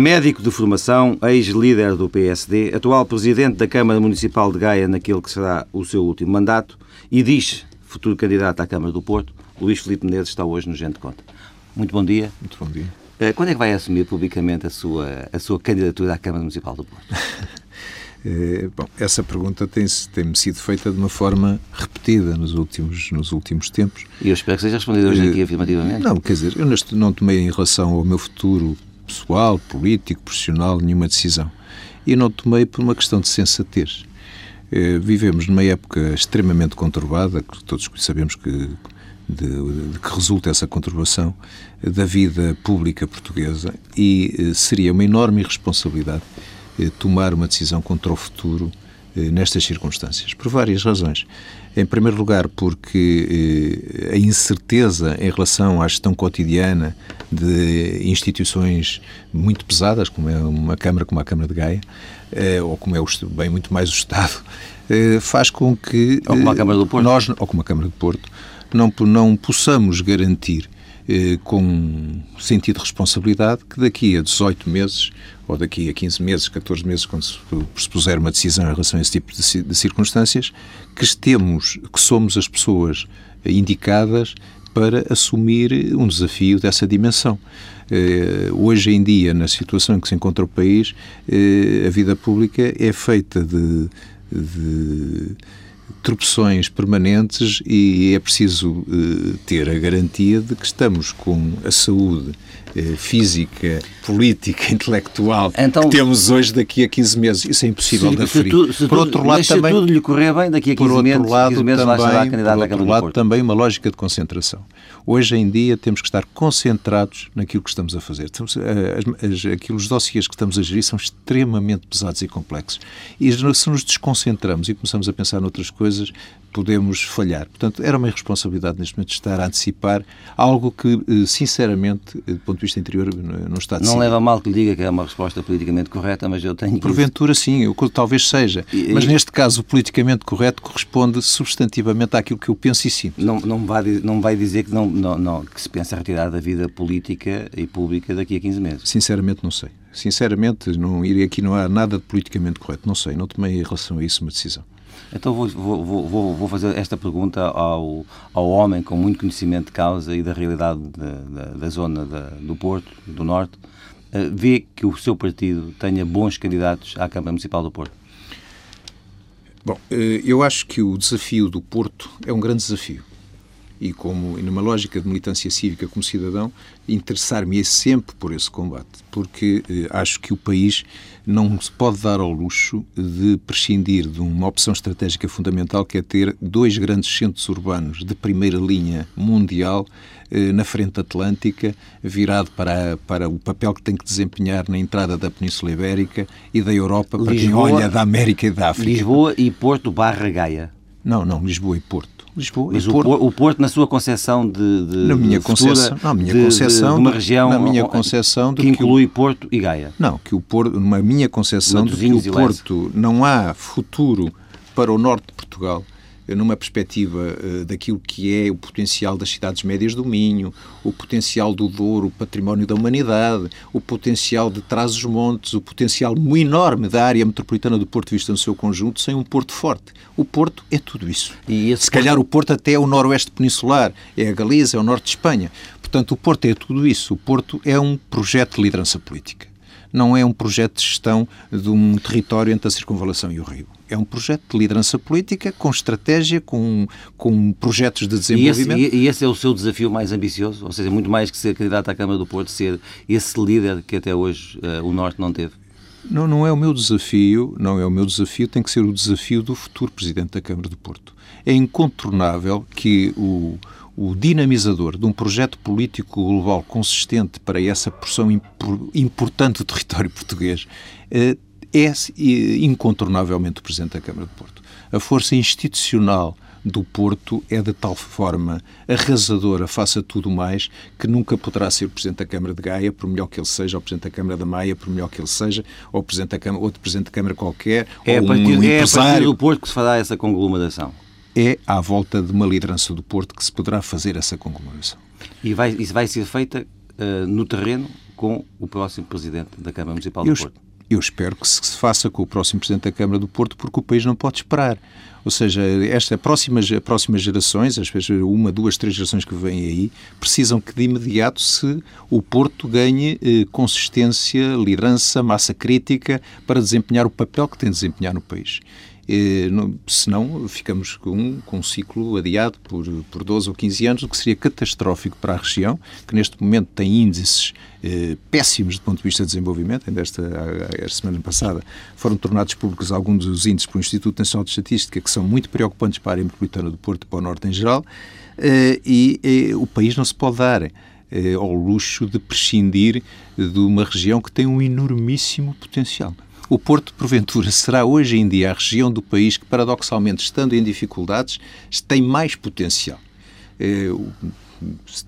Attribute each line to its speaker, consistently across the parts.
Speaker 1: Médico de formação, ex-líder do PSD, atual presidente da Câmara Municipal de Gaia naquele que será o seu último mandato e diz, futuro candidato à Câmara do Porto, Luís Filipe Menezes está hoje no Gente Conta. Muito bom dia.
Speaker 2: Muito bom dia.
Speaker 1: Eh, quando é que vai assumir publicamente a sua, a sua candidatura à Câmara Municipal do Porto?
Speaker 2: É, bom, essa pergunta tem-me tem sido feita de uma forma repetida nos últimos, nos últimos tempos.
Speaker 1: E eu espero que seja respondida hoje aqui afirmativamente.
Speaker 2: Não, quer dizer, eu neste, não tomei em relação ao meu futuro pessoal, político, profissional, nenhuma decisão. E não tomei por uma questão de sensatez. É, vivemos numa época extremamente conturbada, que todos sabemos que de, de, que resulta essa conturbação da vida pública portuguesa e seria uma enorme irresponsabilidade eh, tomar uma decisão contra o futuro eh, nestas circunstâncias, por várias razões. Em primeiro lugar, porque eh, a incerteza em relação à gestão cotidiana de instituições muito pesadas, como é uma Câmara como a Câmara de Gaia, ou como é o, bem muito mais o Estado, faz com que
Speaker 1: ou como a Câmara do Porto,
Speaker 2: nós, ou como a Câmara do Porto, não, não possamos garantir com sentido de responsabilidade que daqui a 18 meses ou daqui a 15 meses, 14 meses, quando se propuser uma decisão em relação a esse tipo de, de circunstâncias, que estemos, que somos as pessoas indicadas para assumir um desafio dessa dimensão. Uh, hoje em dia, na situação em que se encontra o país, uh, a vida pública é feita de, de tropeções permanentes e é preciso uh, ter a garantia de que estamos com a saúde uh, física, política, intelectual então, que temos hoje daqui a 15 meses. Isso é impossível de aferir.
Speaker 1: por tudo, outro lado, também,
Speaker 2: tudo
Speaker 1: lhe correr bem, daqui a 15
Speaker 2: por
Speaker 1: meses,
Speaker 2: lado,
Speaker 1: 15 meses
Speaker 2: também,
Speaker 1: lá candidato
Speaker 2: por outro lado, também uma lógica de concentração. Hoje em dia temos que estar concentrados naquilo que estamos a fazer. Eh, as, as, aquilo, os dossiês que estamos a gerir são extremamente pesados e complexos. E se nos desconcentramos e começamos a pensar noutras coisas, podemos falhar. Portanto, era uma irresponsabilidade neste momento estar a antecipar algo que, eh, sinceramente, eh, do ponto de vista interior, não está decidido.
Speaker 1: Não leva mal que lhe diga que é uma resposta politicamente correta, mas eu tenho.
Speaker 2: Porventura, sim, eu, talvez seja. E, mas, neste caso, o politicamente correto corresponde substantivamente àquilo que eu penso e sinto.
Speaker 1: Não, não, vai, não vai dizer que, não, não, não, que se pensa retirar da vida política e pública daqui a 15 meses?
Speaker 2: Sinceramente, não sei. Sinceramente, não iria aqui não há nada de politicamente correto. Não sei, não tomei em relação a isso uma decisão.
Speaker 1: Então vou, vou, vou, vou fazer esta pergunta ao, ao homem com muito conhecimento de causa e da realidade da, da, da zona da, do Porto, do Norte. Uh, vê que o seu partido tenha bons candidatos à Câmara Municipal do Porto?
Speaker 2: Bom, eh, eu acho que o desafio do Porto é um grande desafio e como numa lógica de militância cívica como cidadão, interessar-me sempre por esse combate, porque eh, acho que o país não se pode dar ao luxo de prescindir de uma opção estratégica fundamental que é ter dois grandes centros urbanos de primeira linha mundial eh, na frente atlântica, virado para, para o papel que tem que desempenhar na entrada da Península Ibérica e da Europa para Lisboa, quem olha da América e da África.
Speaker 1: Lisboa e Porto barra Gaia.
Speaker 2: Não, não, Lisboa e Porto.
Speaker 1: Lisboa. Mas o Porto, o Porto, na sua concepção de, de
Speaker 2: na minha concepção, na minha de, concepção
Speaker 1: de, uma região
Speaker 2: na minha concepção
Speaker 1: que inclui que o, Porto e Gaia.
Speaker 2: Não, que o Porto, na minha concepção de que o Porto não há futuro para o norte de Portugal numa perspectiva uh, daquilo que é o potencial das cidades médias do Minho, o potencial do Douro, o património da humanidade, o potencial de Trás-os-Montes, o potencial muito enorme da área metropolitana do Porto vista no seu conjunto, sem um Porto forte. O Porto é tudo isso. E Se calhar o Porto até é o noroeste peninsular, é a Galiza, é o norte de Espanha. Portanto, o Porto é tudo isso. O Porto é um projeto de liderança política. Não é um projeto de gestão de um território entre a circunvalação e o rio é um projeto de liderança política, com estratégia, com, com projetos de desenvolvimento.
Speaker 1: E esse, e esse, é o seu desafio mais ambicioso? Ou seja, muito mais que ser candidato à Câmara do Porto, ser esse líder que até hoje uh, o Norte não teve?
Speaker 2: Não, não é o meu desafio, não é o meu desafio, tem que ser o desafio do futuro Presidente da Câmara do Porto. É incontornável que o, o dinamizador de um projeto político global consistente para essa porção importante do território português eh, é incontornavelmente o Presidente da Câmara de Porto. A força institucional do Porto é de tal forma arrasadora face a tudo mais que nunca poderá ser o Presidente da Câmara de Gaia, por melhor que ele seja, ou o Presidente da Câmara da Maia, por melhor que ele seja, ou Presidente da Câmara, outro Presidente da Câmara qualquer,
Speaker 1: é
Speaker 2: ou
Speaker 1: a partir,
Speaker 2: um
Speaker 1: é
Speaker 2: empresário.
Speaker 1: a partir do Porto que se fará essa conglomeração?
Speaker 2: É à volta de uma liderança do Porto que se poderá fazer essa conglomeração.
Speaker 1: E vai, isso vai ser feita uh, no terreno com o próximo Presidente da Câmara Municipal do
Speaker 2: eu,
Speaker 1: Porto?
Speaker 2: Eu espero que se faça com o próximo Presidente da Câmara do Porto, porque o país não pode esperar. Ou seja, esta próximas, próximas gerações, às vezes uma, duas, três gerações que vêm aí, precisam que de imediato se o Porto ganhe eh, consistência, liderança, massa crítica para desempenhar o papel que tem de desempenhar no país. Eh, senão ficamos com, com um ciclo adiado por, por 12 ou 15 anos, o que seria catastrófico para a região, que neste momento tem índices eh, péssimos do ponto de vista de desenvolvimento. Ainda esta semana passada foram tornados públicos alguns dos índices pelo Instituto Nacional de Estatística que são muito preocupantes para a área metropolitana do Porto e para o Norte em geral, eh, e eh, o país não se pode dar eh, ao luxo de prescindir de uma região que tem um enormíssimo potencial. O Porto, porventura, será hoje em dia a região do país que, paradoxalmente, estando em dificuldades, tem mais potencial. É,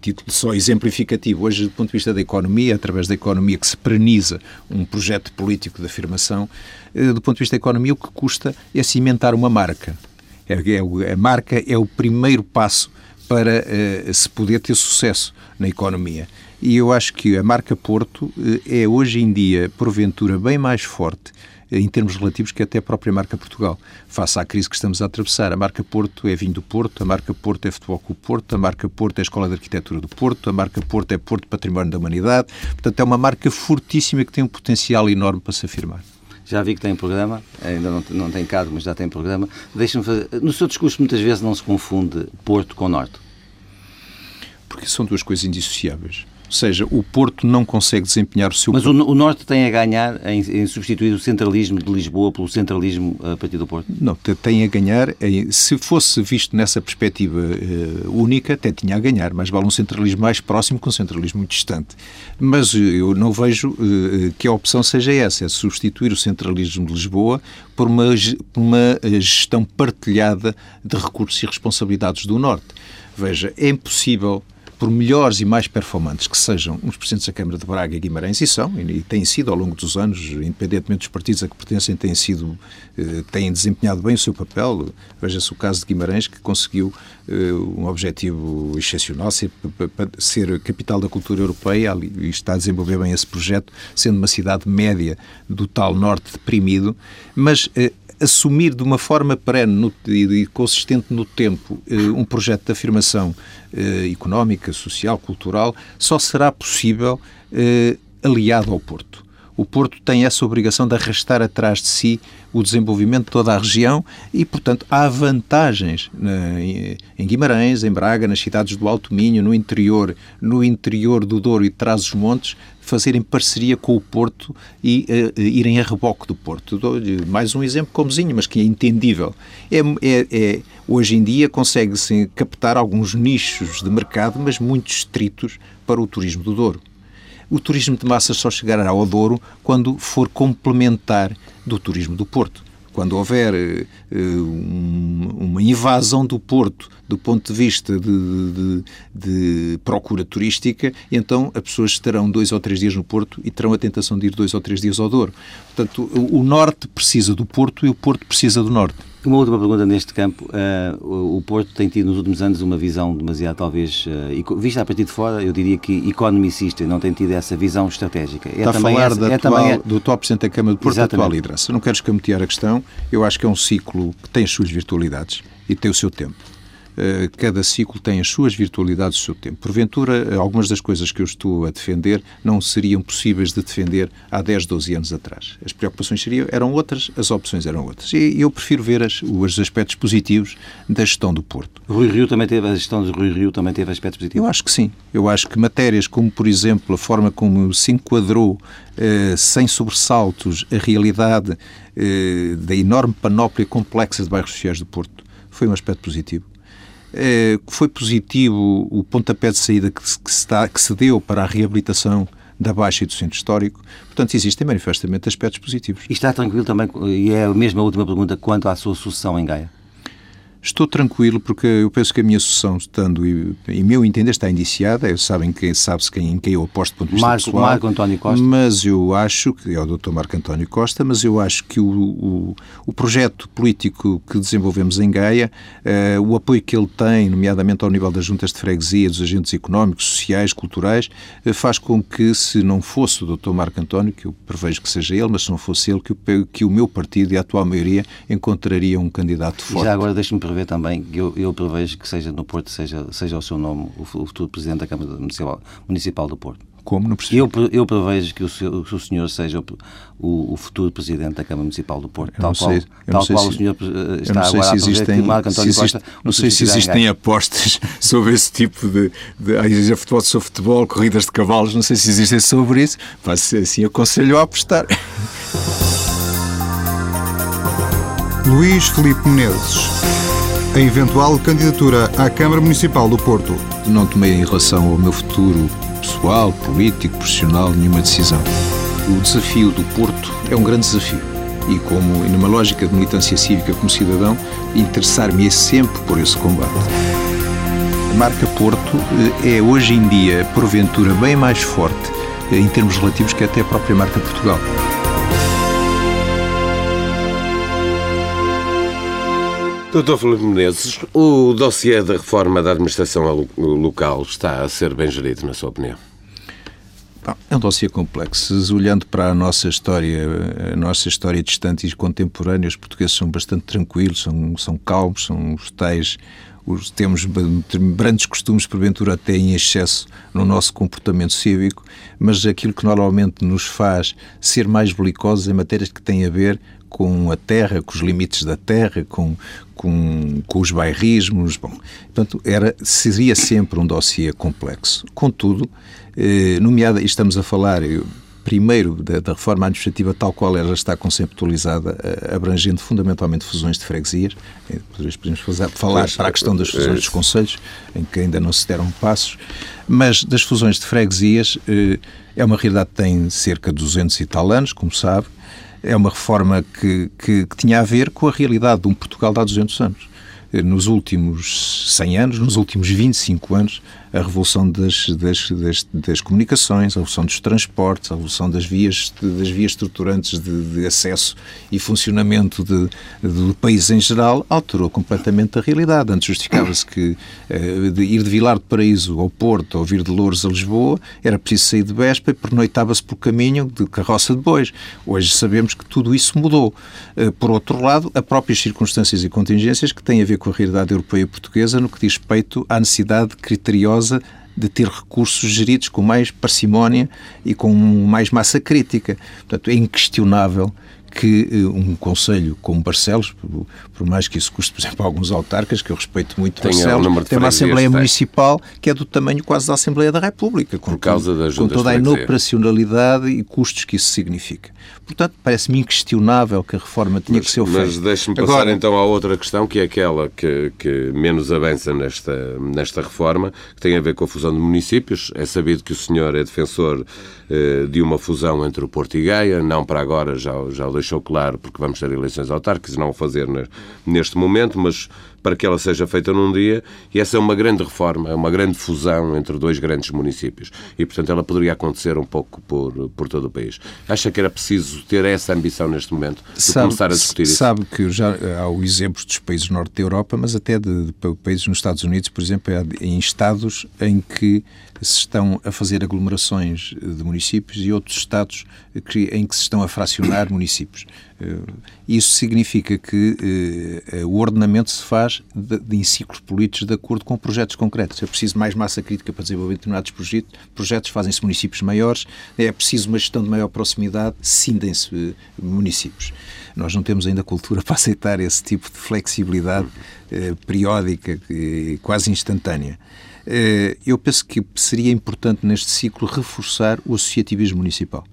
Speaker 2: título só exemplificativo. Hoje, do ponto de vista da economia, através da economia que se pereniza um projeto político de afirmação, é, do ponto de vista da economia, o que custa é cimentar uma marca. É, é, a marca é o primeiro passo para uh, se poder ter sucesso na economia. E eu acho que a marca Porto eh, é hoje em dia, porventura, bem mais forte eh, em termos relativos que até a própria marca Portugal. Face à crise que estamos a atravessar, a marca Porto é vinho do Porto, a marca Porto é futebol com o Porto, a marca Porto é Escola de Arquitetura do Porto, a marca Porto é Porto Património da Humanidade. Portanto, é uma marca fortíssima que tem um potencial enorme para se afirmar.
Speaker 1: Já vi que tem programa, ainda não, não tem caso, mas já tem programa. Deixa-me fazer. No seu discurso, muitas vezes não se confunde Porto com Norte.
Speaker 2: Porque são duas coisas indissociáveis. Ou seja, o Porto não consegue desempenhar o seu...
Speaker 1: Mas o, o Norte tem a ganhar em, em, substituir o centralismo de Lisboa pelo centralismo a partir do Porto?
Speaker 2: Não, tem a ganhar, se fosse visto nessa perspectiva uh, única, até tinha a ganhar, mas vale um centralismo mais próximo com um centralismo muito distante. Mas eu não vejo uh, que a opção seja essa, é substituir o centralismo de Lisboa por uma, por uma gestão partilhada de recursos e responsabilidades do Norte. Veja, é impossível por melhores e mais performantes que sejam os presidentes da Câmara de Braga e Guimarães, e são, e têm sido ao longo dos anos, independentemente dos partidos a que pertencem, têm sido, eh, têm desempenhado bem o seu papel. Veja-se o caso de Guimarães, que conseguiu eh, um objetivo excepcional, ser, ser capital da cultura europeia, e está a desenvolver bem esse projeto, sendo uma cidade média do tal norte deprimido, mas eh, assumir de uma forma perene e consistente no tempo eh, um projeto de afirmação eh, económica, social, cultural, só será possível eh, aliado ao Porto. O Porto tem essa obrigação de arrastar atrás de si o desenvolvimento de toda a região e, portanto, há vantagens em Guimarães, em Braga, nas cidades do Alto Minho, no interior, no interior do Douro e de Trás-os-Montes, fazerem parceria com o Porto e uh, irem a reboque do Porto. mais um exemplo comozinho, mas que é entendível. É, é, é hoje em dia consegue-se captar alguns nichos de mercado, mas muito estritos para o turismo do Douro. O turismo de massas só chegará ao Douro quando for complementar do turismo do Porto. Quando houver uh, um, uma invasão do Porto do ponto de vista de, de, de, procura turística, então as pessoas estarão dois ou três dias no Porto e terão a tentação de ir dois ou três dias ao Douro. Portanto, o, o Norte precisa do Porto e o Porto precisa do Norte.
Speaker 1: Uma última pergunta neste campo. Uh, o Porto tem tido nos últimos anos uma visão demasiado, talvez, uh, vista a partir de fora, eu diria que economicista, não tem tido essa visão estratégica.
Speaker 2: É Está a falar essa, é atual, também... do top Presidente da Câmara de Porto, da atual liderança. Não quero escamotear a questão, eu acho que é um ciclo que tem as suas virtualidades e tem o seu tempo. Eh, cada ciclo tem as suas virtualidades e o seu tempo. Porventura, algumas das coisas que eu estou a defender não seriam possíveis de defender há 10, 12 anos atrás. As preocupações seriam, eram outras, as opções eram outras. E eu prefiro ver as, os aspectos positivos da gestão do Porto.
Speaker 1: Rui Rio também teve, a gestão de Rui Rio também teve aspectos positivos?
Speaker 2: Eu acho que sim. Eu acho que matérias como, por exemplo, a forma como se enquadrou eh, sem sobressaltos a realidade eh, da enorme panóplia complexa de bairros sociais do Porto foi um aspecto positivo. É, foi positivo o pontapé de saída que que, se está, que se deu para a reabilitação da Baixa e do Centro Histórico. Portanto, existem manifestamente aspectos positivos.
Speaker 1: E está tranquilo também, e é a mesma última pergunta, quanto à sua sucessão em Gaia?
Speaker 2: Estou tranquilo porque eu penso que a minha sucessão, estando, em meu entender, está indiciada. Eu sabem quem sabe-se quem, em quem eu aposto do ponto de vista
Speaker 1: Marco,
Speaker 2: pessoal.
Speaker 1: Marco António Costa.
Speaker 2: Mas eu acho que é o Dr. Marco António Costa, mas eu acho que o, o, o projeto político que desenvolvemos em Gaia, uh, o apoio que ele tem, nomeadamente ao nível das juntas de freguesia, dos agentes económicos, sociais, culturais, uh, faz com que, se não fosse o Dr. Marco António, que eu prevejo que seja ele, mas se não fosse ele, que o, que o meu partido e a atual maioria encontraria um candidato forte.
Speaker 1: E já agora deixe-me prever também, eu, eu prevejo que seja no Porto, seja, seja o seu nome, o, o futuro Presidente da Câmara Municipal, Municipal do Porto.
Speaker 2: Como? Não percebi.
Speaker 1: Eu, eu prevejo que o, seu, que o senhor seja o, o, o, futuro Presidente da Câmara Municipal do Porto.
Speaker 2: Tal
Speaker 1: qual, tal qual
Speaker 2: se,
Speaker 1: o senhor eh, está agora se existem, a Marco António
Speaker 2: se existe,
Speaker 1: Costa...
Speaker 2: Não sei se existem apostas sobre esse tipo de... de a futebol sobre futebol, corridas de cavalos, não sei se existem sobre isso. Mas, assim, aconselho a apostar.
Speaker 3: Luís Filipe Menezes. A eventual candidatura à Câmara Municipal do Porto.
Speaker 2: Não tomei em relação ao meu futuro pessoal, político, profissional, nenhuma decisão. O desafio do Porto é um grande desafio. E como, numa lógica de militância cívica como cidadão, interessar-me sempre por esse combate. A marca Porto eh, é hoje em dia, porventura, bem mais forte eh, em termos relativos que até a própria marca Portugal.
Speaker 4: Doutor Felipe Menezes, o dossiê da reforma da administração local está a ser bem gerido, na sua opinião?
Speaker 2: Bom, é um dossiê complexo. Olhando para a nossa história, a nossa história distante e contemporânea, os portugueses são bastante tranquilos, são, são calmos, são os tais os, temos grandes costumes, porventura até em excesso, no nosso comportamento cívico, mas aquilo que normalmente nos faz ser mais belicosos em matérias que têm a ver com a terra, com os limites da terra, com, com, com os bairrismos. Bom, portanto, era, seria sempre um dossiê complexo. Contudo, eh, nomeada, estamos a falar, eu, primeiro, da, da, reforma administrativa tal qual ela está conceptualizada, eh, abrangendo fundamentalmente fusões de freguesias. Eh, podemos fazer, falar para a questão das fusões dos conselhos, em que ainda não se deram passos, mas das fusões de freguesias eh, é uma realidade que tem cerca de 200 e tal anos, como sabe, é uma reforma que, que, que tinha a ver com a realidade de um Portugal de há 200 anos. Nos últimos 100 anos, nos últimos 25 anos, a revolução das, das, das, das, comunicações, a revolução dos transportes, a revolução das vias, das vias estruturantes de, de acesso e funcionamento de, do país em geral, alterou completamente a realidade. Antes justificava-se que eh, de ir de Vilar de Paraíso ao Porto ou vir de Louros a Lisboa era preciso sair de Bespa e pernoitava-se por caminho de carroça de bois. Hoje sabemos que tudo isso mudou. Eh, por outro lado, as próprias circunstâncias e contingências que têm a ver com a realidade europeia e portuguesa no que diz respeito à necessidade criteriosa de ter recursos geridos com mais parcimónia e com mais massa crítica. Portanto, é inquestionável que eh, um conselho como Barcelos, por mais que isso custe, por exemplo, a alguns autarcas, que eu respeito muito tem Barcelos, tem uma Assembleia Municipal que é do tamanho quase da Assembleia da República, com,
Speaker 4: por causa das
Speaker 2: com toda a inoperacionalidade e custos que isso significa. Portanto, parece-me inquestionável que a reforma tinha
Speaker 4: mas,
Speaker 2: que ser feita.
Speaker 4: Mas deixe-me passar Agora, então à outra questão, que é aquela que, que menos avança nesta, nesta reforma, que tem a ver com a fusão de municípios. É sabido que o senhor é defensor eh, de uma fusão entre o Porto e Gaia, não para agora, já, já o deixou claro, porque vamos ter eleições autárquicas, não o fazer neste momento, mas para que ela seja feita num dia, e essa é uma grande reforma, é uma grande fusão entre dois grandes municípios. E, portanto, ela poderia acontecer um pouco por, por todo o país. Acha que era preciso ter essa ambição neste momento, de sabe, começar a discutir isso?
Speaker 2: Sabe que já há o exemplo dos países do norte da Europa, mas até de, de países nos Estados Unidos, por exemplo, em estados em que se estão a fazer aglomerações de municípios e outros estados em que se estão a fracionar municípios. Eh, isso significa que eh, o ordenamento se faz de, de, em ciclos políticos de acordo com projetos concretos. É preciso mais massa crítica para desenvolver determinados projetos, projetos fazem-se municípios maiores, é preciso uma gestão de maior proximidade, cindem-se eh, municípios. Nós não temos ainda cultura para aceitar esse tipo de flexibilidade periódica, quase instantânea. eu penso que seria importante neste ciclo reforçar o associativismo municipal.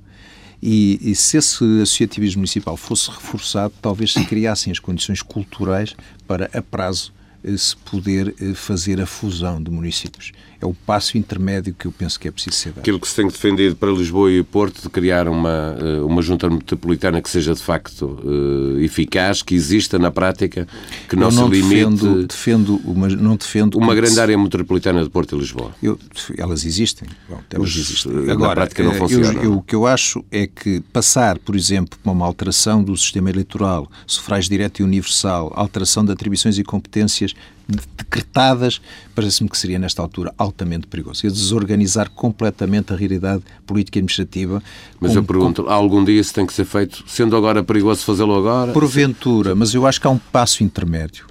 Speaker 2: E, e, se esse associativismo municipal fosse reforçado, talvez se criassem as condições culturais para, a prazo, eh, se poder eh, fazer a fusão de municípios. É o passo intermédio que eu penso que é preciso ser dado.
Speaker 4: Aquilo que se tem defendido para Lisboa e Porto de criar uma, eh, uma junta metropolitana que seja de facto uh, eficaz, que exista na prática, que não, não se limite.
Speaker 2: Defendo, defendo uma, não defendo
Speaker 4: uma grande se... área metropolitana de Porto e Lisboa.
Speaker 2: Eu, elas existem. Bom, elas existem.
Speaker 4: Agora, na prática não funciona.
Speaker 2: Eu, eu, o que eu acho é que passar, por exemplo, por uma alteração do sistema eleitoral, sufrágio direto e universal, alteração de atribuições e competências decretadas, parece-me que seria, nesta altura, altamente perigoso. E desorganizar completamente a realidade política e administrativa.
Speaker 4: Mas com, eu pergunto, com... algum dia isso tem que ser feito, sendo agora perigoso fazê-lo agora?
Speaker 2: Porventura, mas eu acho que há um passo intermédio.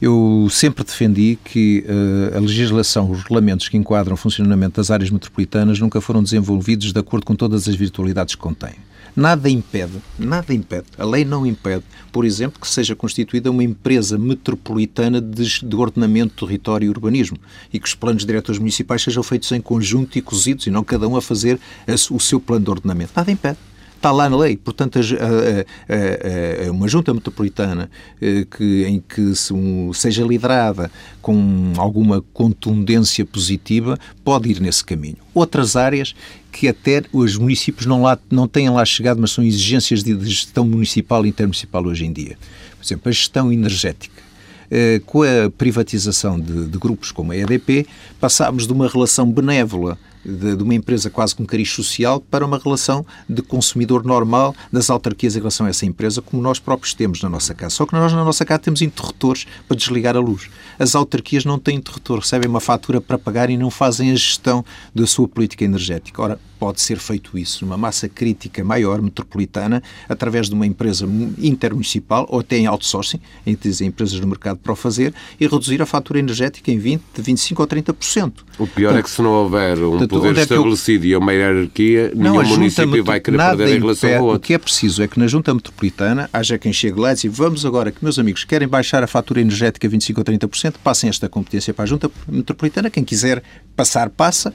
Speaker 2: Eu sempre defendi que uh, a legislação, os regulamentos que enquadram o funcionamento das áreas metropolitanas nunca foram desenvolvidos de acordo com todas as virtualidades que contêm. Nada impede, nada impede, a lei não impede, por exemplo, que seja constituída uma empresa metropolitana de, de ordenamento, território e urbanismo e que os planos diretores municipais sejam feitos em conjunto e cozidos e não cada um a fazer a, o seu plano de ordenamento. Nada impede está lá na lei. Portanto, a, a, a, uma junta metropolitana eh, que, em que se, um, seja liderada com alguma contundência positiva pode ir nesse caminho. Outras áreas que até os municípios não, lá, não têm lá chegado, mas são exigências de gestão municipal e intermunicipal hoje em dia. Por exemplo, a gestão energética. Eh, com a privatização de, de grupos como a EDP, passámos de uma relação benévola de, de, uma empresa quase com cariz social para uma relação de consumidor normal das autarquias em relação a essa empresa, como nós próprios temos na nossa casa. Só que nós na nossa casa temos interruptores para desligar a luz. As autarquias não têm interruptor, recebem uma fatura para pagar e não fazem a gestão da sua política energética. Ora, pode ser feito isso numa massa crítica maior, metropolitana, através de uma empresa intermunicipal ou até em outsourcing, que dizem empresas no mercado para o fazer, e reduzir a fatura energética em 20, de 25% ou 30%.
Speaker 4: O pior é que se não houver um poder é estabelecido eu... e uma hierarquia, não, nenhum município vai querer perder em relação ao outro.
Speaker 2: O que é preciso é que na Junta Metropolitana haja quem chegue lá e diz vamos agora que, meus amigos, querem baixar a fatura energética 25% ou 30%, passem esta competência para a Junta Metropolitana. Quem quiser passar, passa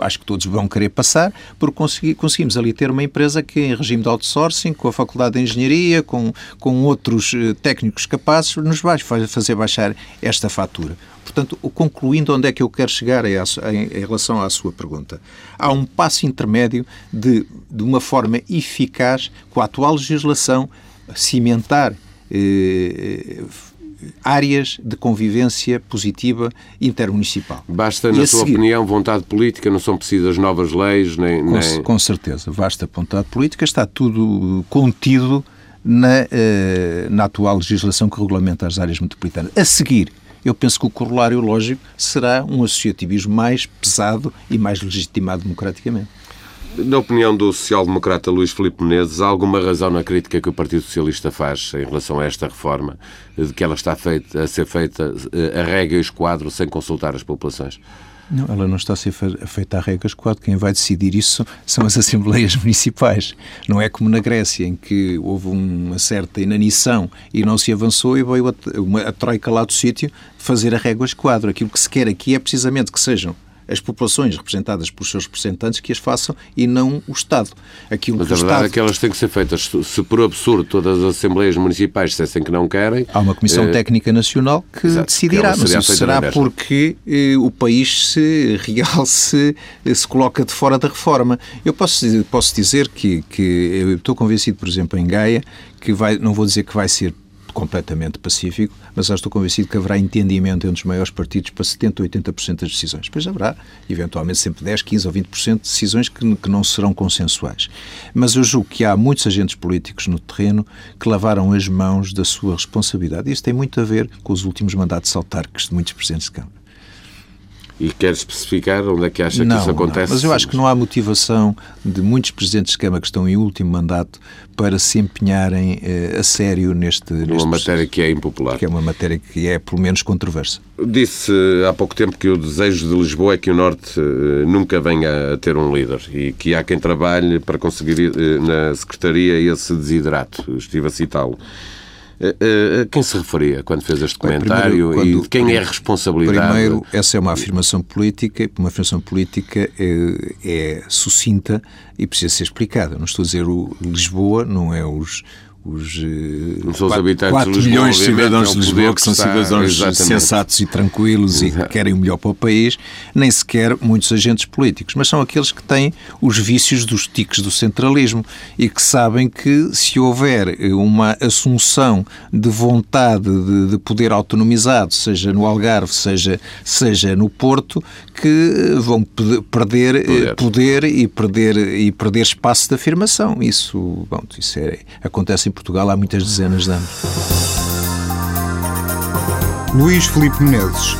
Speaker 2: acho que todos vão querer passar, porque consegui, conseguimos ali ter uma empresa que, em regime de outsourcing, com a Faculdade de Engenharia, com, com outros eh, técnicos capazes, nos vai fazer baixar esta fatura. Portanto, concluindo onde é que eu quero chegar em, em relação à sua pergunta, há um passo intermédio de, de uma forma eficaz, com a atual legislação, cimentar eh, áreas de convivência positiva intermunicipal.
Speaker 4: Basta, na sua seguir, opinião, vontade política, não são precisas novas leis, nem...
Speaker 2: Com,
Speaker 4: nem...
Speaker 2: com certeza, basta vontade política, está tudo contido na, eh, na atual legislação que regulamenta as áreas metropolitanas. A seguir, eu penso que o corolário lógico será um associativismo mais pesado e mais legitimado democraticamente.
Speaker 4: Na opinião do social-democrata Luís Filipe Menezes, há alguma razão na crítica que o Partido Socialista faz em relação a esta reforma, de que ela está feita, a ser feita a regra e esquadro sem consultar as populações?
Speaker 2: Não, ela não está a ser feita a regra esquadro. Quem vai decidir isso são as assembleias municipais. Não é como na Grécia, em que houve uma certa inanição e não se avançou e veio a, uma, troika lá do sítio fazer a régua esquadro. Aquilo que se quer aqui é precisamente que sejam as populações representadas pelos seus representantes que as façam e não o Estado.
Speaker 4: Aquilo Mas a verdade Estado... é que elas têm que ser feitas. Se por absurdo todas as Assembleias Municipais dissessem que não querem...
Speaker 2: Há uma Comissão eh... Técnica Nacional que Exato, decidirá, que mas isso será porque eh, o país se realce, eh, se coloca de fora da reforma. Eu posso, posso dizer que, que eu estou convencido, por exemplo, em Gaia, que vai, não vou dizer que vai ser completamente pacífico, mas já estou convencido que haverá entendimento entre os maiores partidos para 70% ou 80% das decisões. Depois haverá, eventualmente, sempre 10%, 15% ou 20% de decisões que, que não serão consensuais. Mas eu julgo que há muitos agentes políticos no terreno que lavaram as mãos da sua responsabilidade. Isso tem muito a ver com os últimos mandatos autárquicos de muitos presidentes de Câmara.
Speaker 4: E quer especificar onde é que acha não, que isso acontece?
Speaker 2: Não, mas eu acho que não há motivação de muitos presidentes de Câmara que estão em último mandato para se empenharem eh, a sério neste.
Speaker 4: Uma neste matéria processo, que é impopular.
Speaker 2: Que é uma matéria que é, pelo menos, controversa.
Speaker 4: Disse há pouco tempo que o desejo de Lisboa é que o Norte eh, nunca venha a ter um líder e que há quem trabalhe para conseguir eh, na Secretaria esse desiderato. Estive a citá-lo. Eh, eh, a quem se referia quando fez este comentário primeiro, quando, e de quem é a responsabilidade?
Speaker 2: Primeiro, essa é uma afirmação política, uma afirmação política é, é sucinta e precisa ser explicada. Não estou a dizer o Lisboa, não é os, os,
Speaker 4: os 4, habitantes
Speaker 2: 4
Speaker 4: de Lisboa,
Speaker 2: milhões de cidadãos de Lisboa que são
Speaker 4: está,
Speaker 2: cidadãos
Speaker 4: exatamente.
Speaker 2: sensatos e tranquilos e que querem o melhor para o país, nem sequer muitos agentes políticos, mas são aqueles que têm os vícios dos tiques do centralismo e que sabem que se houver uma assunção de vontade de, de poder autonomizado, seja no Algarve, seja, seja no Porto, que vão perder poder, poder e, perder, e perder espaço de afirmação. Isso, bom, isso é, acontece em Portugal há muitas dezenas de anos.
Speaker 3: Luís Filipe Menezes.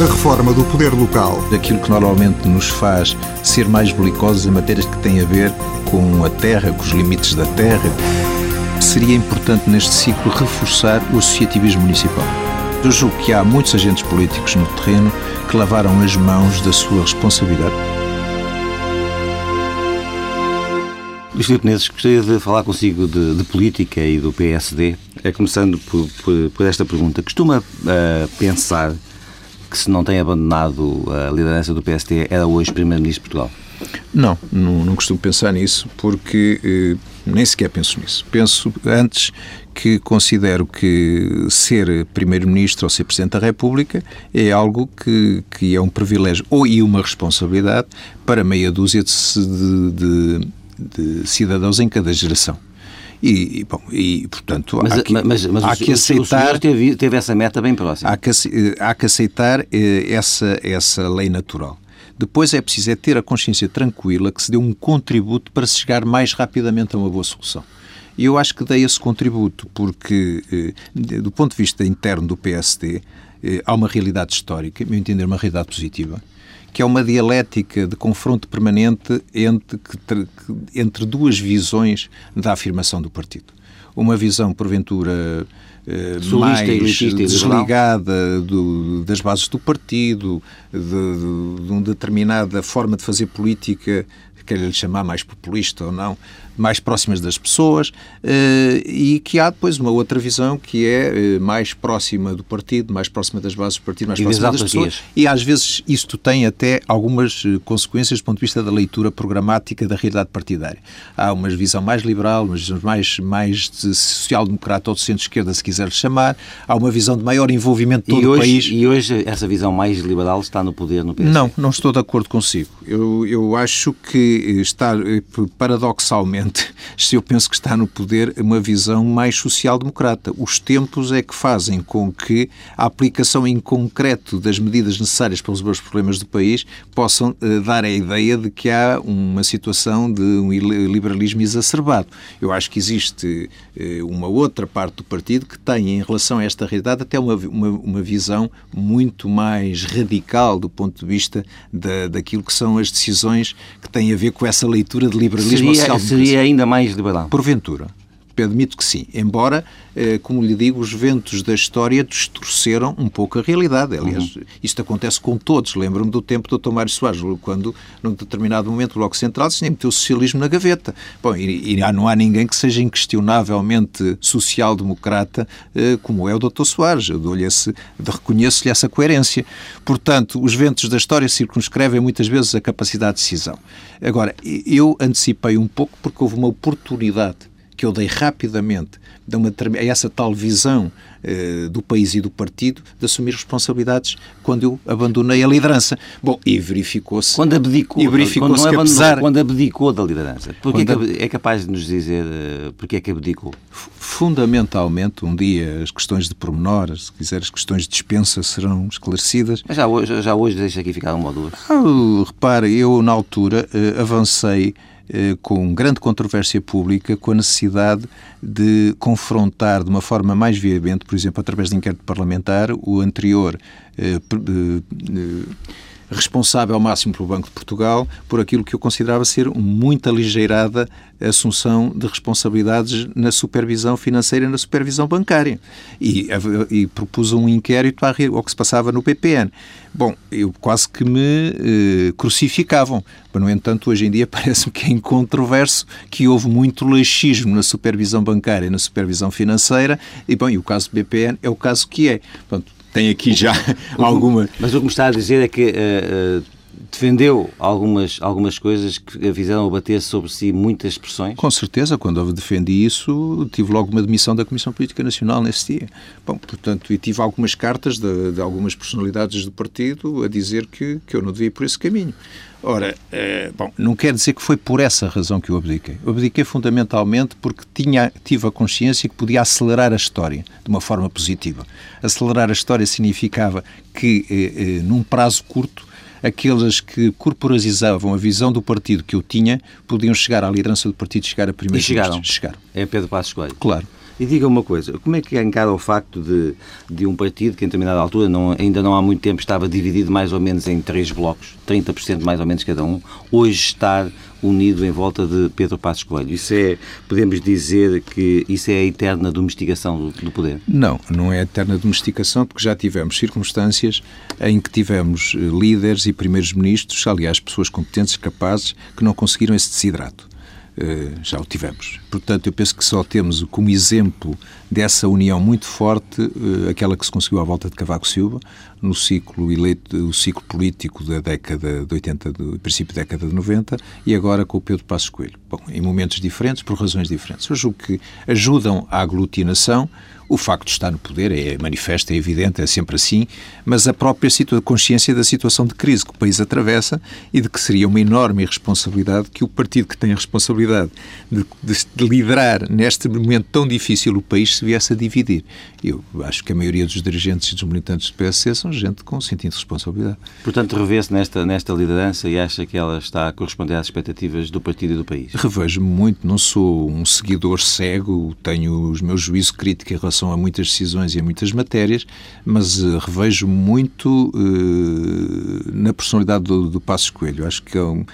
Speaker 3: A reforma do poder local.
Speaker 2: Aquilo que normalmente nos faz ser mais belicosos em matérias que têm a ver com a terra, com os limites da terra. Seria importante neste ciclo reforçar o associativismo municipal. Eu julgo que há muitos agentes políticos no terreno que lavaram as mãos da sua responsabilidade.
Speaker 1: Luís Filipe Menezes, gostaria de falar consigo de, de, política e do PSD, é começando por, por, por esta pergunta. Costuma uh, pensar que se não tem abandonado a liderança do PSD era hoje Primeiro-Ministro de Portugal?
Speaker 2: Não, não, não, costumo pensar nisso porque eh, nem sequer penso nisso. Penso antes que considero que ser Primeiro-Ministro ou ser Presidente da República é algo que, que é um privilégio ou e uma responsabilidade para meia dúzia de, de, de cidadãos em cada geração. E, bom, e portanto,
Speaker 1: mas,
Speaker 2: há que,
Speaker 1: mas, mas
Speaker 2: há
Speaker 1: o,
Speaker 2: que aceitar.
Speaker 1: Teve, teve essa meta bem próxima.
Speaker 2: Há que, há que aceitar eh, essa, essa lei natural. Depois é preciso é ter a consciência tranquila que se deu um contributo para se chegar mais rapidamente a uma boa solução. E eu acho que dei esse contributo porque, eh, do ponto de vista interno do PSD, eh, há uma realidade histórica, meu entender, uma realidade positiva, que é uma dialética de confronto permanente entre, entre duas visões da afirmação do partido. Uma visão, porventura, eh, mais desligada do, das bases do partido, de, de, de uma determinada forma de fazer política, quer lhe chamar mais populista ou não, mais próximas das pessoas eh, e que há depois uma outra visão que é eh, mais próxima do partido, mais próxima das bases do partido, mais
Speaker 1: e
Speaker 2: próxima das pessoas. E às vezes isto tem até algumas eh, consequências do ponto de vista da leitura programática da realidade partidária. Há uma visão mais liberal, uma visão mais, mais social-democrata ou de centro-esquerda, se quiser chamar. Há uma visão de maior envolvimento de todo
Speaker 1: e hoje,
Speaker 2: o país.
Speaker 1: E hoje essa visão mais liberal está no poder no PSD?
Speaker 2: Não, não estou de acordo consigo. Eu, eu acho que está, paradoxalmente, se eu penso que está no poder uma visão mais social-democrata. Os tempos é que fazem com que a aplicação em concreto das medidas necessárias para resolver os problemas do país possam uh, dar a ideia de que há uma situação de um liberalismo exacerbado. Eu acho que existe uh, uma outra parte do partido que tem, em relação a esta realidade, até uma, uma, uma visão muito mais radical do ponto de vista da, daquilo que são as decisões que têm a ver com essa leitura de liberalismo
Speaker 1: seria ainda mais liberal?
Speaker 2: Porventura. Admito que sim. Embora, eh, como lhe digo, os ventos da história distorceram um pouco a realidade. Aliás, uhum. isto acontece com todos. Lembro-me do tempo do Dr. Mário Soares, quando, num determinado momento, o Bloco Central disse meteu o socialismo na gaveta. Bom, e, e, não há ninguém que seja inquestionavelmente social-democrata eh, como é o Dr. Soares. Eu reconheço-lhe essa coerência. Portanto, os ventos da história circunscrevem muitas vezes a capacidade de decisão. Agora, eu antecipei um pouco porque houve uma oportunidade que eu dei rapidamente a, uma, a essa tal visão eh, do país e do partido de assumir responsabilidades quando eu abandonei a liderança. Bom, e verificou-se.
Speaker 1: Quando abdicou,
Speaker 2: e verificou
Speaker 1: quando,
Speaker 2: que apesar,
Speaker 1: quando abdicou da liderança. Porque quando, é capaz de nos dizer uh, porque é que abdicou?
Speaker 2: Fundamentalmente, um dia as questões de pormenor, se quiser, as questões de dispensa serão esclarecidas.
Speaker 1: Mas já hoje, já hoje deixa aqui ficar uma ou duas.
Speaker 2: Ah, repare, eu na altura uh, avancei eh, com grande controvérsia pública, com a necessidade de confrontar de uma forma mais veemente, por exemplo, através de inquérito parlamentar, o anterior eh, eh, responsável ao máximo pelo Banco de Portugal por aquilo que eu considerava ser muito aligeirada assunção de responsabilidades na supervisão financeira e na supervisão bancária. E, e propus um inquérito ao que se passava no PPN. Bom, eu quase que me eh, crucificavam. Mas, no entanto, hoje em dia parece-me que é incontroverso que houve muito laxismo na supervisão bancária e na supervisão financeira. E, bom, e o caso do BPN é o caso que é. Portanto, tem aqui já alguma.
Speaker 1: Mas o que me está a dizer é que. Uh, uh defendeu algumas, algumas coisas que a fizeram abater sobre si muitas pressões?
Speaker 2: Com certeza, quando eu defendi isso, tive logo uma demissão da Comissão Política Nacional nesse dia. Bom, portanto, e tive algumas cartas de, de algumas personalidades do partido a dizer que, que eu não devia ir por esse caminho. Ora, eh, bom, não quer dizer que foi por essa razão que eu abdiquei. Eu abdiquei fundamentalmente porque tinha, tive a consciência que podia acelerar a história de uma forma positiva. Acelerar a história significava que, eh, eh, num prazo curto, aqueles que corporalizavam a visão do partido que eu tinha podiam chegar à liderança do partido, chegar a primeiro.
Speaker 1: E chegaram.
Speaker 2: chegaram.
Speaker 1: É Pedro Passos Coelho.
Speaker 2: Claro.
Speaker 1: E diga uma coisa, como é que encara o facto de, de um partido que em determinada altura, não, ainda não há muito tempo, estava dividido mais ou menos em três blocos, 30% mais ou menos cada um, hoje estar unido em volta de Pedro Passos Coelho? Isso é, podemos dizer que isso é a eterna domesticação do, do poder?
Speaker 2: Não, não é a eterna domesticação, porque já tivemos circunstâncias em que tivemos eh, líderes e primeiros ministros, aliás, pessoas competentes, capazes, que não conseguiram esse desidrato. Eh, já o tivemos. Portanto, eu penso que só temos como exemplo dessa união muito forte eh, aquela que se conseguiu à volta de Cavaco Silva, no ciclo eleito, o ciclo político da década de 80, do princípio da década de 90, e agora com o Pedro Passos Coelho. Bom, em momentos diferentes, por razões diferentes. Eu julgo que ajudam à aglutinação, o facto de estar no poder é manifesto, é evidente, é sempre assim, mas a própria consciência da situação de crise que o país atravessa e de que seria uma enorme irresponsabilidade que o partido que tem a responsabilidade de, de, de liderar neste momento tão difícil o país se viesse a dividir. Eu acho que a maioria dos dirigentes e dos militantes do PSC são gente com sentido de responsabilidade.
Speaker 1: Portanto, revê-se nesta, nesta liderança e acha que ela está a corresponder às expectativas do partido e do país?
Speaker 2: Revejo-me muito, não sou um seguidor cego, tenho os meus juízos críticos em relação a muitas decisões e a muitas matérias, mas uh, revejo muito uh, na personalidade do, do Passos Coelho. Acho que é um,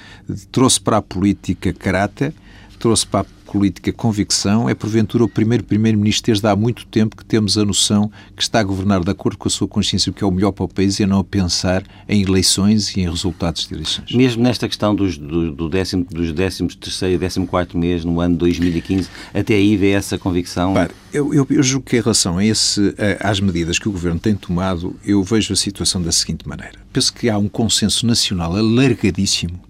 Speaker 2: trouxe para a política caráter, trouxe para a política convicção, é porventura o primeiro primeiro-ministro desde há muito tempo que temos a noção que está a governar de acordo com a sua consciência o que é o melhor para o país e a não a pensar em eleições e em resultados de eleições.
Speaker 1: Mesmo nesta questão dos, do, do décimo, dos 13 terceiro e 14 quarto mês no ano 2015, até aí vê essa convicção?
Speaker 2: Eu, eu, eu julgo que em relação a esse, às medidas que o Governo tem tomado, eu vejo a situação da seguinte maneira. Penso que há um consenso nacional alargadíssimo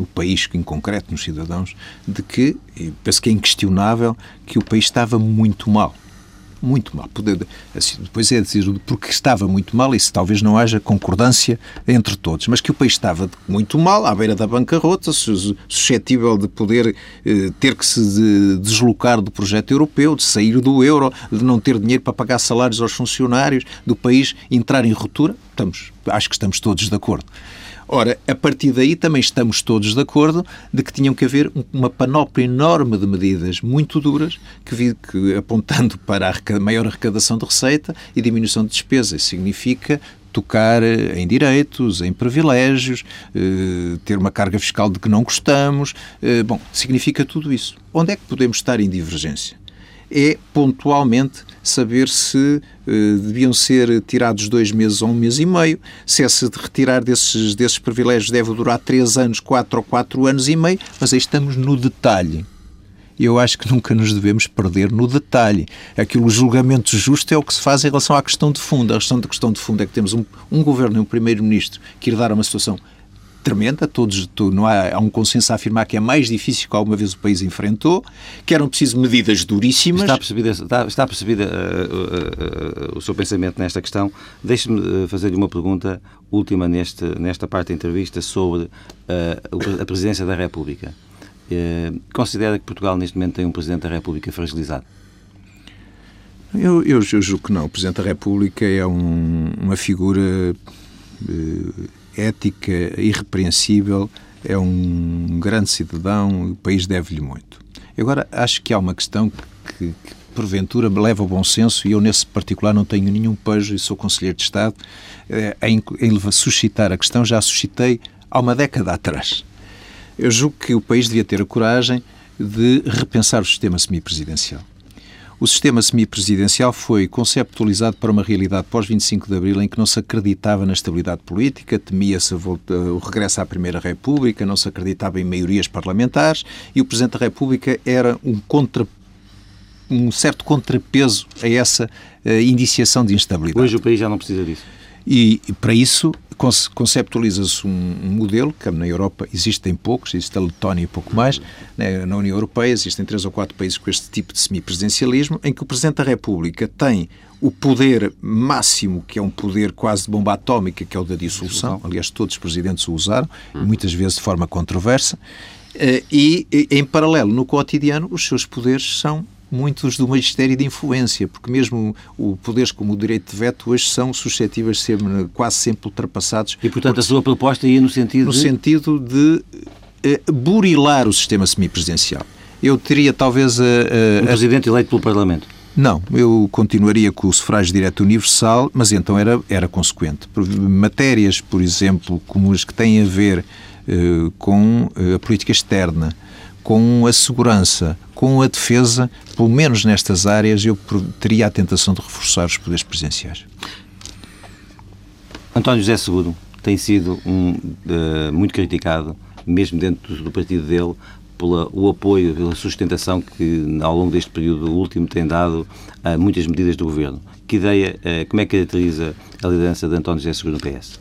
Speaker 2: no país, em concreto nos cidadãos, de que, penso que é inquestionável, que o país estava muito mal. Muito mal. Assim, depois é dizer porque estava muito mal, isso talvez não haja concordância entre todos, mas que o país estava muito mal, à beira da bancarrota, suscetível de poder eh, ter que se deslocar do projeto europeu, de sair do euro, de não ter dinheiro para pagar salários aos funcionários, do país entrar em ruptura. Estamos, acho que estamos todos de acordo. Ora, a partir daí também estamos todos de acordo de que tinham que haver uma panóplia enorme de medidas muito duras que, que apontando para a maior arrecadação de receita e diminuição de despesa. Isso significa tocar eh, em direitos, em privilégios, eh, ter uma carga fiscal de que não gostamos. Eh, bom, significa tudo isso. Onde é que podemos estar em divergência? É pontualmente saber se uh, deviam ser tirados dois meses ou um mês e meio, se esse de retirar desses, desses privilégios deve durar três anos, quatro ou quatro anos e meio, mas aí estamos no detalhe. Eu acho que nunca nos devemos perder no detalhe. Aquilo, o julgamento justo é o que se faz em relação à questão de fundo. A questão, de questão de fundo é que temos um, um governo e um primeiro-ministro que herdar uma situação tremenda, todos, não há, há, um consenso a afirmar que é mais difícil que alguma vez o país enfrentou, que eram precisas medidas duríssimas.
Speaker 1: Está percebida, está, está percebida uh, uh, uh, o seu pensamento nesta questão. Deixe-me fazer-lhe uma pergunta última neste, nesta parte da entrevista sobre a presidência da República. considera que Portugal neste momento tem um Presidente da República fragilizado?
Speaker 2: Eu, eu, eu julgo que não. O Presidente da República é um, uma figura ética irrepreensível, é um grande cidadão, o país deve-lhe muito. Agora, acho que há uma questão que, que porventura me leva ao bom senso, e eu nesse particular não tenho nenhum pejo e sou Conselheiro de Estado, eh, em, em suscitar a questão, já a suscitei há uma década atrás. Eu julgo que o país devia ter a coragem de repensar o sistema semipresidencial. O sistema semipresidencial foi conceptualizado para uma realidade pós-25 de Abril em que não se acreditava na estabilidade política, temia-se o regresso à Primeira República, não se acreditava em maiorias parlamentares e o Presidente da República era um um certo contrapeso a essa uh, indiciação de instabilidade.
Speaker 1: Hoje o país já não precisa disso.
Speaker 2: E, e para isso conceptualiza-se um, modelo que na Europa existem poucos, existe a Letónia e pouco mais, né? na União Europeia existem três ou quatro países com este tipo de semipresidencialismo, em que o Presidente da República tem o poder máximo, que é um poder quase de bomba atómica, que é o da dissolução. Aliás, todos os presidentes o usaram, muitas vezes de forma controversa. Eh, e, em paralelo, no cotidiano, os seus poderes são muitos do Magistério de influência, porque mesmo o poderes como o direito de veto hoje são suscetíveis de ser quase sempre ultrapassados.
Speaker 1: E, portanto, a sua proposta ia no sentido
Speaker 2: no
Speaker 1: de...
Speaker 2: sentido de uh, burilar o sistema semipresidencial. Eu teria talvez a,
Speaker 1: a, um presidente eleito pelo Parlamento.
Speaker 2: Não, eu continuaria com o sufrágio direto universal, mas então era, era consequente. Matérias, por exemplo, como as que têm a ver uh, com uh, a política externa, com a segurança, com a defesa, pelo menos nestas áreas, eu teria a tentação de reforçar os poderes presidenciais.
Speaker 1: António José Seguro tem sido um, uh, muito criticado, mesmo dentro do partido dele, pelo apoio, pela sustentação que ao longo deste período último tem dado a muitas medidas do governo. Que ideia, uh, como é que caracteriza a liderança de António José Seguro no PS?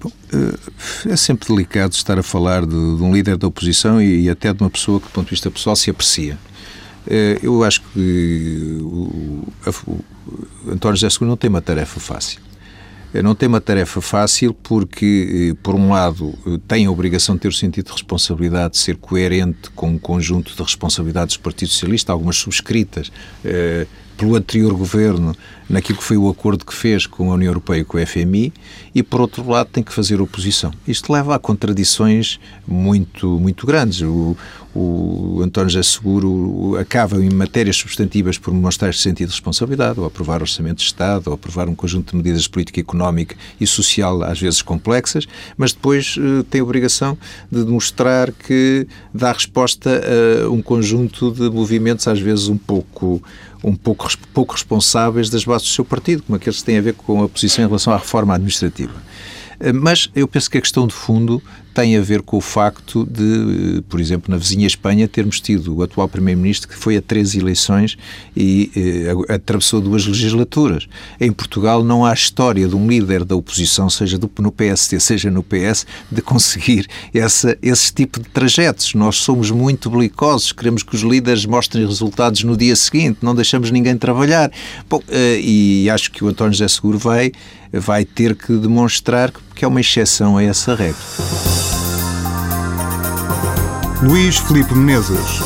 Speaker 2: Bom, eh, é sempre delicado estar a falar de, de um líder da oposição e, e, até de uma pessoa que, do ponto de vista pessoal, se aprecia. Eh, eu acho que o, o António José Seguro não tem uma tarefa fácil. Eh, não tem uma tarefa fácil porque, por um lado, tem a obrigação de ter o sentido de responsabilidade, de ser coerente com um conjunto de responsabilidades do Partido Socialista, algumas subscritas pelo anterior governo naquilo que foi o acordo que fez com a União Europeia e com o FMI e, por outro lado, tem que fazer oposição. Isto leva a contradições muito, muito grandes. O, o António José Seguro acaba em matérias substantivas por mostrar este sentido de responsabilidade, ou aprovar orçamento de Estado, ou aprovar um conjunto de medidas de política económica e social, às vezes complexas, mas depois uh, tem a obrigação de demonstrar que dá resposta a um conjunto de movimentos, às vezes um pouco um pouco, pouco responsáveis das bases do seu partido, como aqueles que têm a ver com a posição em relação à reforma administrativa. Eh, mas eu penso que a questão de fundo tem a ver com o facto de, por exemplo, na vizinha Espanha, termos tido o atual Primeiro-Ministro que foi a três eleições e eh, atravessou duas legislaturas. Em Portugal não há história de um líder da oposição, seja do, no PST, seja no PS, de conseguir essa, esse tipo de trajetos. Nós somos muito belicosos, queremos que os líderes mostrem resultados no dia seguinte, não deixamos ninguém trabalhar. Bom, eh, e acho que o António José Seguro vai, vai ter que demonstrar que é uma exceção a essa regra.
Speaker 3: Luís Felipe Menezes.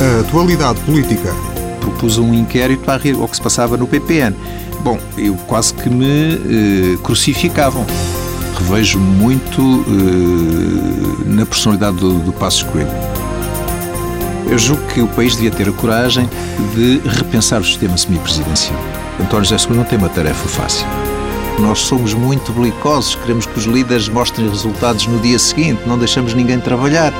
Speaker 3: A atualidade política.
Speaker 2: Propus um inquérito ao que se passava no PPN. Bom, eu quase que me eh, crucificavam. Revejo muito eh, na personalidade do, do Passos Coelho. Eu julgo que o país devia ter a coragem de repensar o sistema semipresidencial. António José Seguro não tem uma tarefa fácil. Nós somos muito belicosos, queremos que os líderes mostrem resultados no dia seguinte, não deixamos ninguém trabalhar.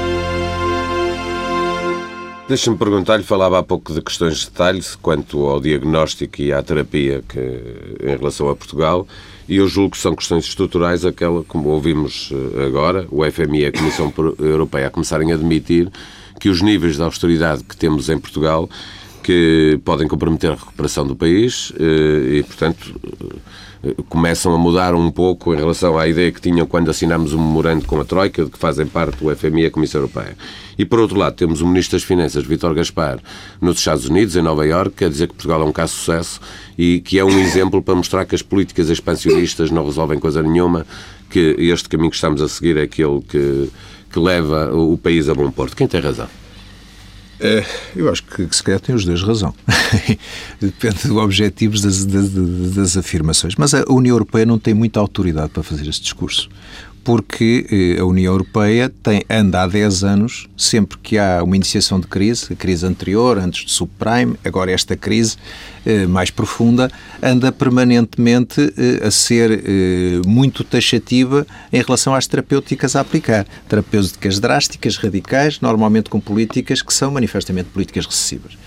Speaker 4: Deixa-me perguntar-lhe, falava há pouco de questões de detalhe quanto ao diagnóstico e à terapia que, em relação a Portugal, e eu julgo que são questões estruturais, aquela, como ouvimos eh, agora, o FMI e a Comissão Europeia a começarem a admitir que os níveis de austeridade que temos em Portugal que podem comprometer a recuperação do país eh, e, portanto, começam a mudar um pouco em relação à ideia que tinham quando assinámos o um memorando com a Troika, de que fazem parte do FMI e a Comissão Europeia. E, por outro lado, temos o Ministro das Finanças, Vítor Gaspar, nos Estados Unidos, em Nova Iorque, quer dizer que Portugal é um caso de sucesso e que é um exemplo para mostrar que as políticas expansionistas não resolvem coisa nenhuma, que este caminho que estamos a seguir é aquele que, que leva o país a bom porto. Quem tem razão?
Speaker 2: Eh, eu acho que, que se calhar os dois razão. Depende dos objetivos das, das, das, afirmações. Mas a União Europeia não tem muita autoridade para fazer esse discurso porque eh, a União Europeia tem, anda há 10 anos, sempre que há uma iniciação de crise, a crise anterior, antes do subprime, agora esta crise eh, mais profunda, anda permanentemente eh, a ser muito taxativa em relação às terapêuticas a aplicar. Terapêuticas drásticas, radicais, normalmente com políticas que são manifestamente políticas recessivas.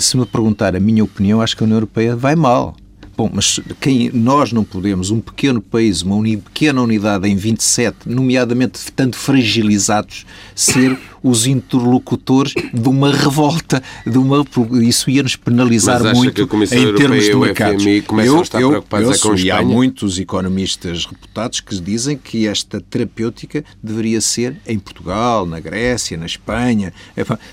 Speaker 2: Se me perguntar a minha opinião, acho que a União Europeia vai mal Bom, mas quem, nós não podemos, um pequeno país, uma uni, pequena unidade em 27, nomeadamente tanto fragilizados, ser os interlocutores de uma revolta, de uma isso ia nos penalizar muito em termos de mercados.
Speaker 4: Eu, eu, eu, eu
Speaker 2: e há muitos economistas reputados que dizem que esta terapêutica deveria ser em Portugal, na Grécia, na Espanha,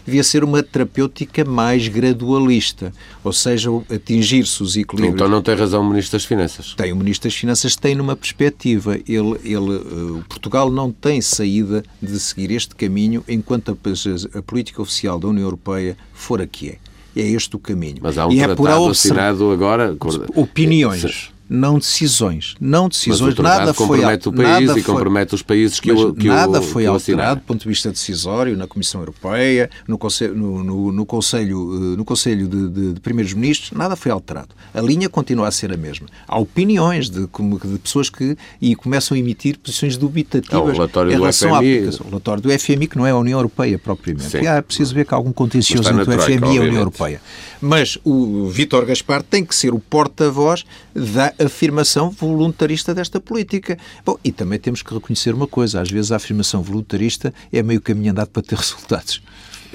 Speaker 2: devia ser uma terapêutica mais gradualista, ou seja, atingir-se os equilíbrios.
Speaker 4: Então não tem razão o Ministro das Finanças.
Speaker 2: Tem, o Ministro das Finanças tem numa perspectiva. Ele, ele, uh, Portugal não tem saída de seguir este caminho enquanto a, a política oficial da União Europeia for a que é. É este o caminho.
Speaker 4: Mas há um e tratado é por assinado agora...
Speaker 2: Opiniões não decisões. Não decisões.
Speaker 4: nada foi compromete o país e compromete foi, os países que o que
Speaker 2: Nada
Speaker 4: o,
Speaker 2: foi
Speaker 4: que
Speaker 2: alterado do ponto de vista decisório na Comissão Europeia, no Conselho, no, no, no Conselho, eh, no conselho de, de, de Primeiros-Ministros, nada foi alterado. A linha continua a ser a mesma. Há opiniões de, de pessoas que e começam a emitir posições dubitativas
Speaker 4: é o relatório em relação
Speaker 2: do
Speaker 4: FMI.
Speaker 2: à O relatório do FMI, que não é a União Europeia propriamente. Sim. E há, é preciso ver que há algum contencioso entre o FMI e a União Europeia. Mas o Vítor Gaspar tem que ser o porta-voz da afirmação voluntarista desta política. Bom, e também temos que reconhecer uma coisa: às vezes a afirmação voluntarista é meio caminho andado para ter resultados.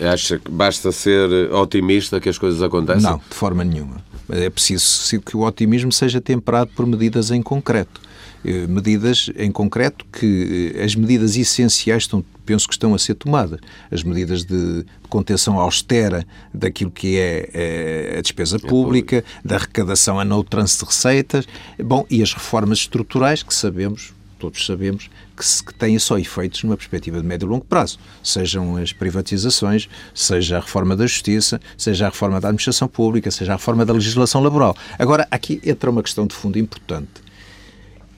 Speaker 4: Acha que basta ser otimista que as coisas acontecem?
Speaker 2: Não, de forma nenhuma. É preciso que o otimismo seja temperado por medidas em concreto. Eh, medidas em concreto que eh, as medidas essenciais estão, penso que estão a ser tomadas. As medidas de contenção austera daquilo que é, é a despesa é pública, da arrecadação a no trânsito de receitas, bom, e as reformas estruturais que sabemos, todos sabemos, que, se, que têm só efeitos numa perspectiva de médio e longo prazo. Sejam as privatizações, seja a reforma da justiça, seja a reforma da administração pública, seja a reforma da legislação laboral. Agora, aqui entra uma questão de fundo importante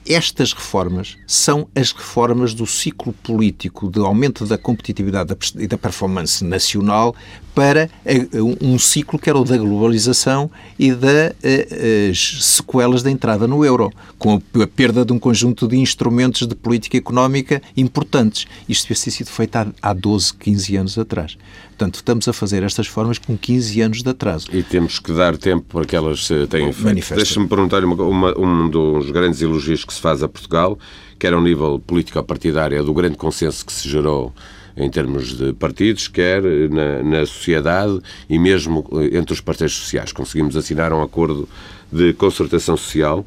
Speaker 2: estas reformas são as reformas do ciclo político de aumento da competitividade e da performance nacional para eh, um ciclo que era o da globalização e das eh, sequelas da entrada no euro, com a perda de um conjunto de instrumentos de política económica importantes. Isto devia ter sido feito há 12, 15 anos atrás. Portanto, estamos a fazer estas formas com 15 anos de atraso.
Speaker 4: E temos que dar tempo para que elas se tenham feito. Deixa-me perguntar-lhe um dos grandes elogios que se faz a Portugal, que era um nível político-partidário, do grande consenso que se gerou em termos de partidos, quer na, na, sociedade e mesmo entre os parceiros sociais. Conseguimos assinar um acordo de concertação social.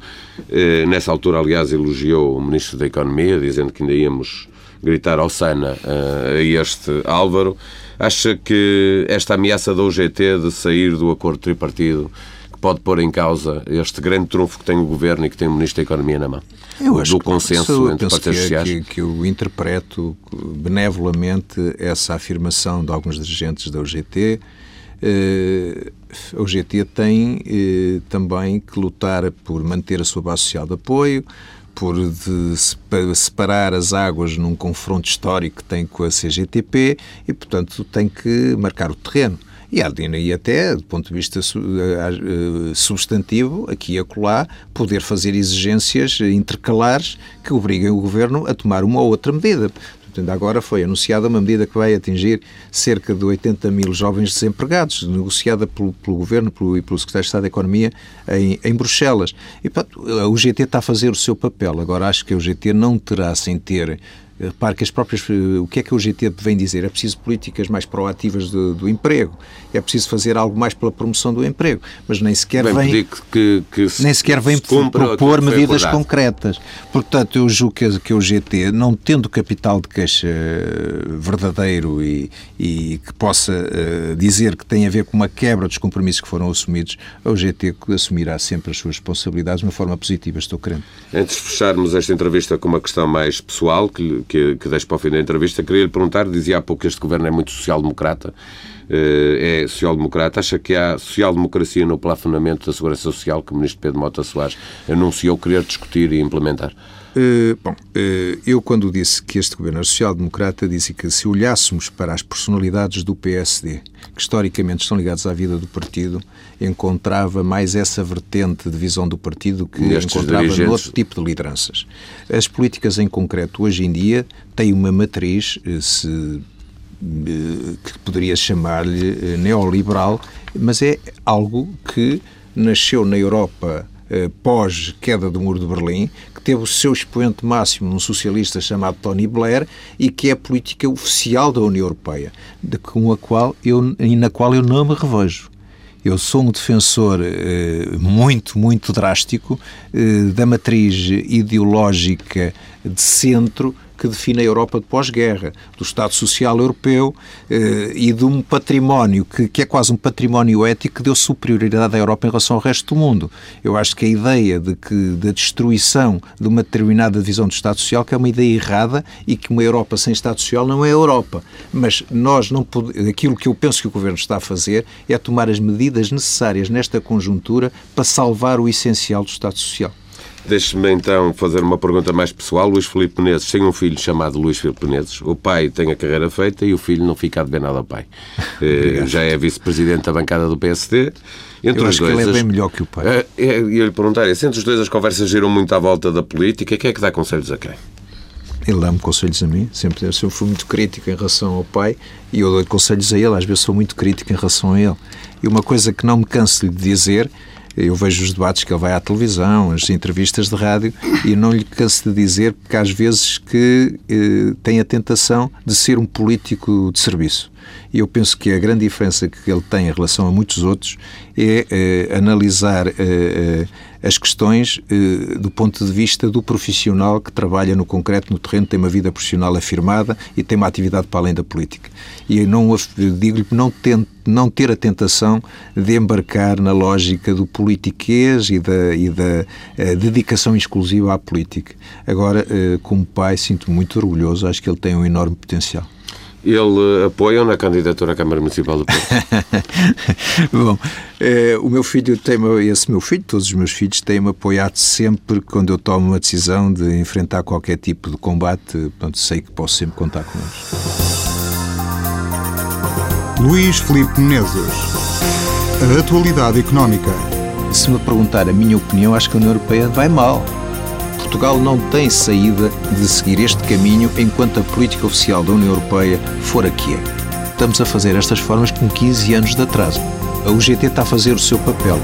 Speaker 4: Eh, nessa altura, aliás, elogiou o Ministro da Economia, dizendo que ainda íamos gritar ao Sana eh, a este Álvaro. Acha que esta ameaça da UGT de sair do acordo tripartido que pode pôr em causa este grande trunfo que tem o Governo e que tem o Ministro da Economia na mão?
Speaker 2: Eu acho
Speaker 4: do consenso entre parceiros
Speaker 2: que,
Speaker 4: sociais?
Speaker 2: Que, que eu interpreto benevolamente essa afirmação de alguns dirigentes da UGT. Uh, a UGT tem uh, também que lutar por manter a sua base social de apoio, por separar as águas num confronto histórico que tem com a CGTP e, portanto, tem que marcar o terreno. E, e até, do ponto de vista eh, substantivo, aqui e acolá, poder fazer exigências intercalares que obriguem o Governo a tomar uma ou outra medida. Portanto, agora foi anunciada uma medida que vai atingir cerca de 80 mil jovens desempregados, negociada pelo, pelo Governo pelo, e pelo Secretário de Estado da Economia em, em Bruxelas. E, portanto, o GT está a fazer o seu papel. Agora, acho que o GT não terá, sem ter Repare que as próprias. O que é que o GT vem dizer? É preciso políticas mais proativas do, do emprego, é preciso fazer algo mais pela promoção do emprego, mas nem sequer
Speaker 4: vem.
Speaker 2: vem
Speaker 4: que, que
Speaker 2: nem sequer vem propor medidas concretas. Portanto, eu julgo que, que o GT, não tendo capital de queixa eh, verdadeiro e, e que possa uh, dizer que tem a ver com uma quebra dos compromissos que foram assumidos, o GT assumirá sempre as suas responsabilidades de uma forma positiva, estou crendo.
Speaker 4: Antes de fecharmos esta entrevista com uma questão mais pessoal, que que, que deixo para o fim da entrevista, queria lhe perguntar, dizia há pouco que este governo é muito social-democrata, eh, é social-democrata, acha que há social-democracia no plafonamento da segurança social que o ministro Pedro Mota Soares anunciou querer discutir e implementar?
Speaker 2: Uh, bom, uh, eu quando disse que este governo é social-democrata, disse que se olhássemos para as personalidades do PSD, que historicamente estão ligadas à vida do partido, encontrava mais essa vertente de visão do partido que Nestes encontrava dirigentes... no outro tipo de lideranças. As políticas em concreto, hoje em dia, têm uma matriz, eh, se que poderia chamar-lhe neoliberal, mas é algo que nasceu na Europa eh, pós-queda do Muro de Berlim, que teve o seu expoente máximo num socialista chamado Tony Blair e que é a política oficial da União Europeia, de, com a qual eu, na qual eu não me revejo. Eu sou um defensor eh, muito, muito drástico eh, da matriz ideológica de centro que define a Europa de pós-guerra, do Estado Social Europeu eh, e de um património que, que, é quase um património ético que deu superioridade à Europa em relação ao resto do mundo. Eu acho que a ideia de que da destruição de uma determinada divisão do Estado Social que é uma ideia errada e que uma Europa sem Estado Social não é Europa. Mas nós não podemos, aquilo que eu penso que o Governo está a fazer é tomar as medidas necessárias nesta conjuntura para salvar o essencial do Estado Social.
Speaker 4: Deixe-me então fazer uma pergunta mais pessoal. Luís Filipe Menezes tem um filho chamado Luís Filipe Menezes. O pai tem a carreira feita e o filho não fica a dever nada ao pai. Eh, já é vice-presidente da bancada do PSD.
Speaker 2: Entre Eu os dois, ele é bem melhor que o pai.
Speaker 4: Uh, é, ia lhe perguntar, se entre os dois as conversas giram muito à volta da política, quem é que dá conselhos a quem?
Speaker 2: Ele dá-me conselhos a mim, sempre, eu sempre fui muito crítico em relação ao pai e eu dou conselhos a ele, às vezes sou muito crítico em relação a ele. E uma coisa que não me canso de dizer eu vejo os debates que ele vai à televisão, as entrevistas de rádio, e não lhe canso de dizer, porque às vezes que eh, tem a tentação de ser um político de serviço. E eu penso que a grande diferença que ele tem em relação a muitos outros é eh, analisar eh as questões eh, do ponto de vista do profissional que trabalha no concreto, no terreno, tem uma vida profissional afirmada e tem uma atividade para além da política. E não digo-lhe não, não ter a tentação de embarcar na lógica do politiquês e da, e da dedicação exclusiva à política. Agora, como pai, sinto-me muito orgulhoso, acho que ele tem um enorme potencial
Speaker 4: ele apoia na candidatura à Câmara Municipal do Porto?
Speaker 2: Bom, é, o meu filho tem esse meu filho, todos os meus filhos têm-me apoiado sempre quando eu tomo uma decisão de enfrentar qualquer tipo de combate, portanto sei que posso sempre contar com eles.
Speaker 3: Luís Filipe Menezes. A atualidade económica.
Speaker 2: Se me perguntar a minha opinião, acho que a União Europeia vai mal. Portugal não tem saída de seguir este caminho enquanto a política oficial da União Europeia for a que é. Estamos a fazer estas formas com 15 anos de atraso. A UGT está a fazer o seu papel.